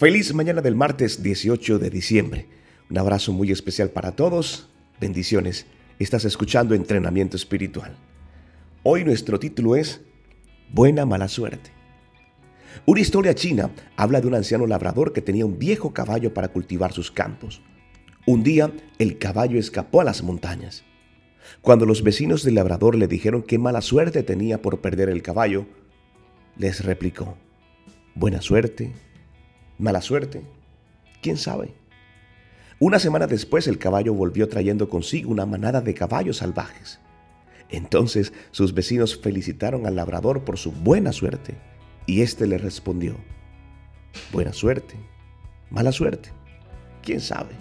Feliz mañana del martes 18 de diciembre. Un abrazo muy especial para todos. Bendiciones. Estás escuchando Entrenamiento Espiritual. Hoy nuestro título es Buena mala suerte. Una historia china habla de un anciano labrador que tenía un viejo caballo para cultivar sus campos. Un día el caballo escapó a las montañas. Cuando los vecinos del labrador le dijeron qué mala suerte tenía por perder el caballo, les replicó, Buena suerte, mala suerte, quién sabe. Una semana después el caballo volvió trayendo consigo una manada de caballos salvajes. Entonces sus vecinos felicitaron al labrador por su buena suerte y éste le respondió, buena suerte, mala suerte, quién sabe.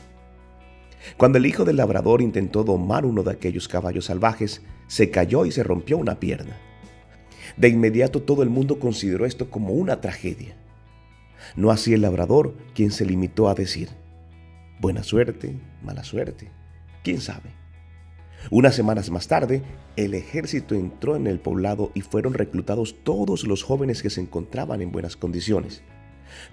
Cuando el hijo del labrador intentó domar uno de aquellos caballos salvajes, se cayó y se rompió una pierna. De inmediato todo el mundo consideró esto como una tragedia. No así el labrador, quien se limitó a decir, buena suerte, mala suerte, quién sabe. Unas semanas más tarde, el ejército entró en el poblado y fueron reclutados todos los jóvenes que se encontraban en buenas condiciones.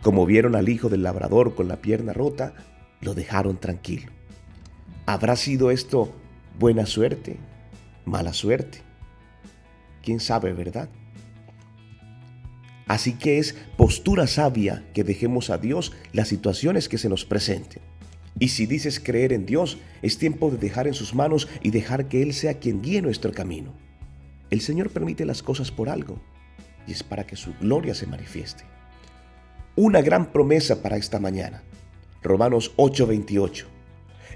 Como vieron al hijo del labrador con la pierna rota, lo dejaron tranquilo. ¿Habrá sido esto buena suerte, mala suerte? ¿Quién sabe, verdad? Así que es postura sabia que dejemos a Dios las situaciones que se nos presenten. Y si dices creer en Dios, es tiempo de dejar en sus manos y dejar que Él sea quien guíe nuestro camino. El Señor permite las cosas por algo y es para que su gloria se manifieste. Una gran promesa para esta mañana. Romanos 8:28.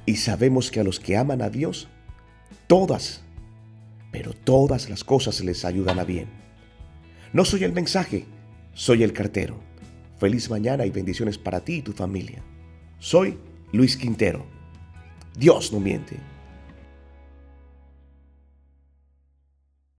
Y sabemos que a los que aman a Dios, todas, pero todas las cosas les ayudan a bien. No soy el mensaje, soy el cartero. Feliz mañana y bendiciones para ti y tu familia. Soy Luis Quintero. Dios no miente.